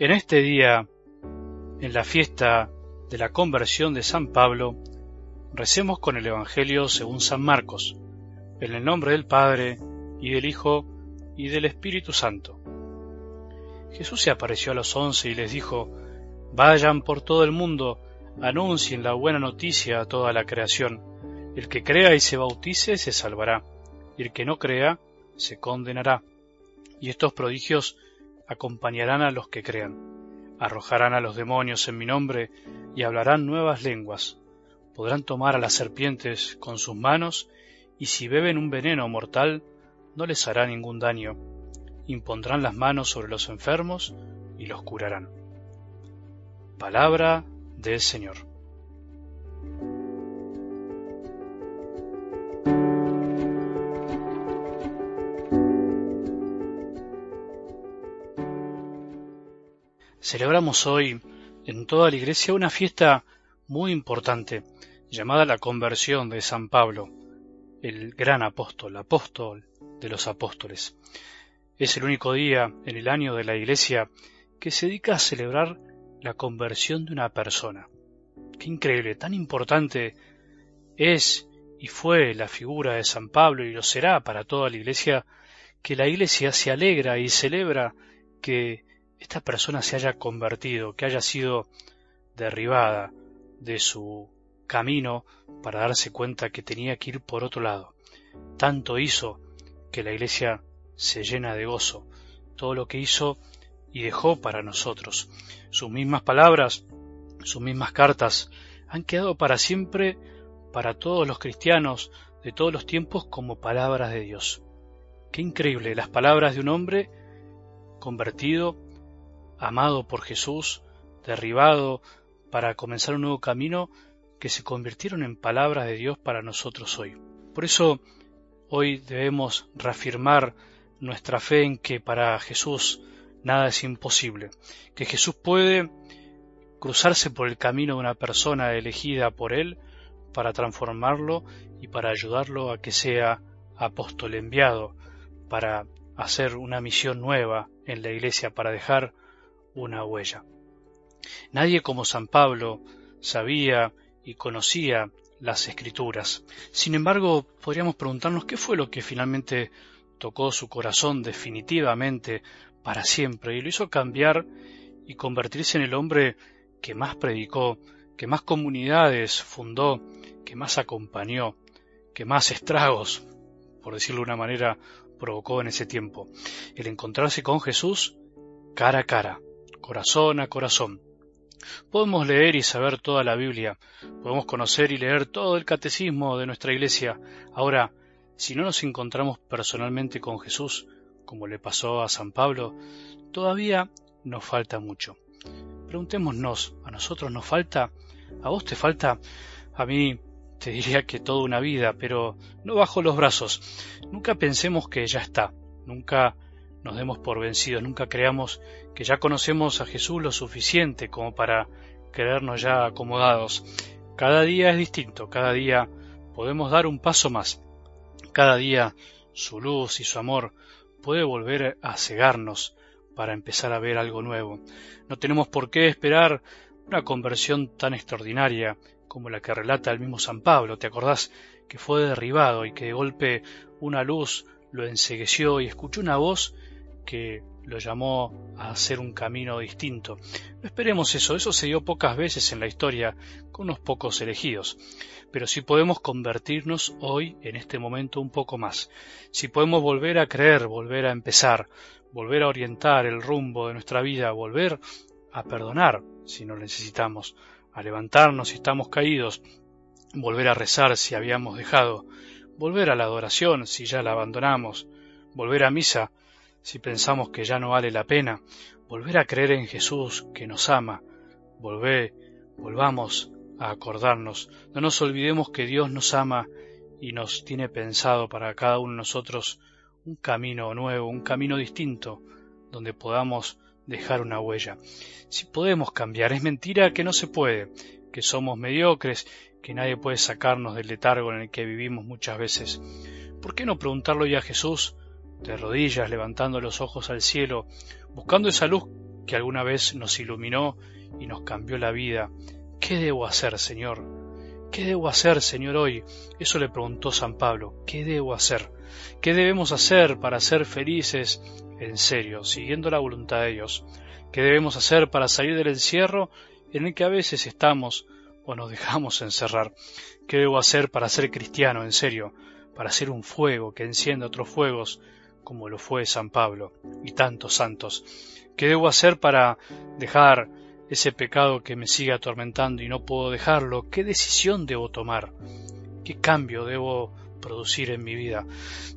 En este día, en la fiesta de la conversión de San Pablo, recemos con el Evangelio según San Marcos, en el nombre del Padre, y del Hijo, y del Espíritu Santo. Jesús se apareció a los once y les dijo, Vayan por todo el mundo, anuncien la buena noticia a toda la creación. El que crea y se bautice se salvará, y el que no crea se condenará. Y estos prodigios acompañarán a los que crean. Arrojarán a los demonios en mi nombre y hablarán nuevas lenguas. Podrán tomar a las serpientes con sus manos y si beben un veneno mortal no les hará ningún daño. Impondrán las manos sobre los enfermos y los curarán. Palabra del Señor. Celebramos hoy en toda la iglesia una fiesta muy importante llamada la conversión de San Pablo, el gran apóstol, apóstol de los apóstoles. Es el único día en el año de la iglesia que se dedica a celebrar la conversión de una persona. Qué increíble, tan importante es y fue la figura de San Pablo y lo será para toda la iglesia, que la iglesia se alegra y celebra que esta persona se haya convertido, que haya sido derribada de su camino para darse cuenta que tenía que ir por otro lado. Tanto hizo que la iglesia se llena de gozo, todo lo que hizo y dejó para nosotros. Sus mismas palabras, sus mismas cartas, han quedado para siempre para todos los cristianos de todos los tiempos como palabras de Dios. Qué increíble, las palabras de un hombre convertido amado por Jesús, derribado para comenzar un nuevo camino, que se convirtieron en palabras de Dios para nosotros hoy. Por eso hoy debemos reafirmar nuestra fe en que para Jesús nada es imposible, que Jesús puede cruzarse por el camino de una persona elegida por Él para transformarlo y para ayudarlo a que sea apóstol enviado, para hacer una misión nueva en la iglesia, para dejar una huella. Nadie como San Pablo sabía y conocía las escrituras. Sin embargo, podríamos preguntarnos qué fue lo que finalmente tocó su corazón definitivamente para siempre y lo hizo cambiar y convertirse en el hombre que más predicó, que más comunidades fundó, que más acompañó, que más estragos, por decirlo de una manera, provocó en ese tiempo. El encontrarse con Jesús cara a cara, corazón a corazón. Podemos leer y saber toda la Biblia, podemos conocer y leer todo el catecismo de nuestra Iglesia. Ahora, si no nos encontramos personalmente con Jesús, como le pasó a San Pablo, todavía nos falta mucho. Preguntémonos, ¿a nosotros nos falta? ¿A vos te falta? A mí te diría que toda una vida, pero no bajo los brazos. Nunca pensemos que ya está, nunca nos demos por vencidos, nunca creamos que ya conocemos a Jesús lo suficiente como para creernos ya acomodados. Cada día es distinto, cada día podemos dar un paso más. Cada día su luz y su amor puede volver a cegarnos para empezar a ver algo nuevo. No tenemos por qué esperar una conversión tan extraordinaria como la que relata el mismo San Pablo. ¿Te acordás que fue derribado y que de golpe una luz lo ensegueció y escuchó una voz que lo llamó a hacer un camino distinto. No esperemos eso, eso se dio pocas veces en la historia con unos pocos elegidos, pero si podemos convertirnos hoy, en este momento, un poco más, si podemos volver a creer, volver a empezar, volver a orientar el rumbo de nuestra vida, volver a perdonar si no necesitamos, a levantarnos si estamos caídos, volver a rezar si habíamos dejado, volver a la adoración si ya la abandonamos, volver a misa si pensamos que ya no vale la pena, volver a creer en Jesús que nos ama, volver, volvamos a acordarnos, no nos olvidemos que Dios nos ama y nos tiene pensado para cada uno de nosotros un camino nuevo, un camino distinto, donde podamos dejar una huella. Si podemos cambiar, es mentira que no se puede, que somos mediocres, que nadie puede sacarnos del letargo en el que vivimos muchas veces. ¿Por qué no preguntarlo ya a Jesús de rodillas, levantando los ojos al cielo, buscando esa luz que alguna vez nos iluminó y nos cambió la vida. ¿Qué debo hacer, Señor? ¿Qué debo hacer, Señor, hoy? Eso le preguntó San Pablo. ¿Qué debo hacer? ¿Qué debemos hacer para ser felices en serio, siguiendo la voluntad de Dios? ¿Qué debemos hacer para salir del encierro en el que a veces estamos o nos dejamos encerrar? ¿Qué debo hacer para ser cristiano en serio? Para ser un fuego que encienda otros fuegos, como lo fue San Pablo y tantos santos. ¿Qué debo hacer para dejar ese pecado que me sigue atormentando y no puedo dejarlo? ¿Qué decisión debo tomar? ¿Qué cambio debo producir en mi vida?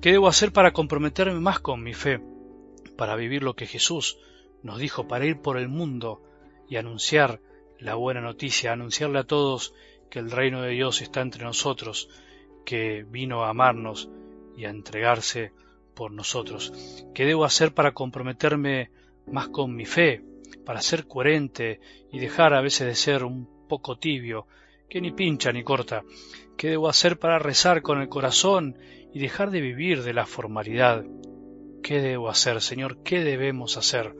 ¿Qué debo hacer para comprometerme más con mi fe? Para vivir lo que Jesús nos dijo, para ir por el mundo y anunciar la buena noticia, anunciarle a todos que el reino de Dios está entre nosotros, que vino a amarnos y a entregarse nosotros. ¿Qué debo hacer para comprometerme más con mi fe, para ser coherente y dejar a veces de ser un poco tibio, que ni pincha ni corta? ¿Qué debo hacer para rezar con el corazón y dejar de vivir de la formalidad? ¿Qué debo hacer, Señor? ¿Qué debemos hacer?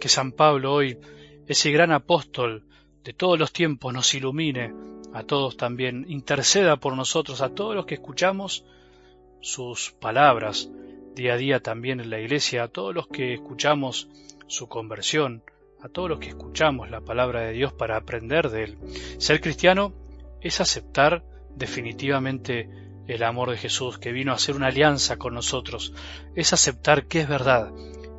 Que San Pablo hoy, ese gran apóstol de todos los tiempos, nos ilumine a todos también, interceda por nosotros, a todos los que escuchamos sus palabras día a día también en la iglesia, a todos los que escuchamos su conversión, a todos los que escuchamos la palabra de Dios para aprender de él. Ser cristiano es aceptar definitivamente el amor de Jesús que vino a hacer una alianza con nosotros, es aceptar que es verdad,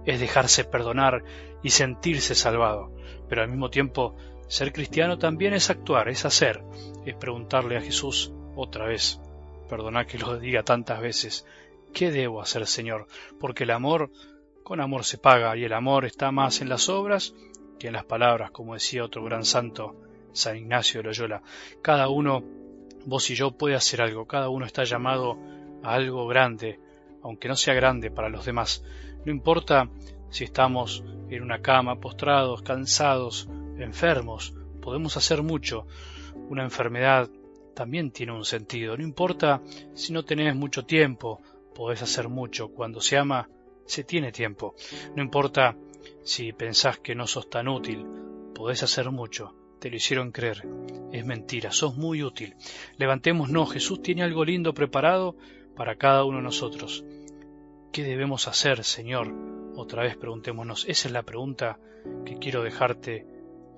es dejarse perdonar y sentirse salvado, pero al mismo tiempo ser cristiano también es actuar, es hacer, es preguntarle a Jesús otra vez, perdona que lo diga tantas veces, ¿qué debo hacer, Señor? Porque el amor, con amor se paga, y el amor está más en las obras que en las palabras, como decía otro gran santo, San Ignacio de Loyola. Cada uno, vos y yo, puede hacer algo, cada uno está llamado a algo grande, aunque no sea grande para los demás. No importa si estamos en una cama, postrados, cansados, enfermos, podemos hacer mucho. Una enfermedad también tiene un sentido. No importa si no tenés mucho tiempo, podés hacer mucho. Cuando se ama, se tiene tiempo. No importa si pensás que no sos tan útil, podés hacer mucho. Te lo hicieron creer. Es mentira, sos muy útil. Levantémonos, Jesús tiene algo lindo preparado para cada uno de nosotros. ¿Qué debemos hacer, Señor? Otra vez preguntémonos. Esa es la pregunta que quiero dejarte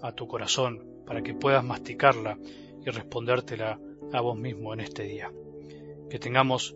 a tu corazón para que puedas masticarla y respondértela a vos mismo en este día. Que tengamos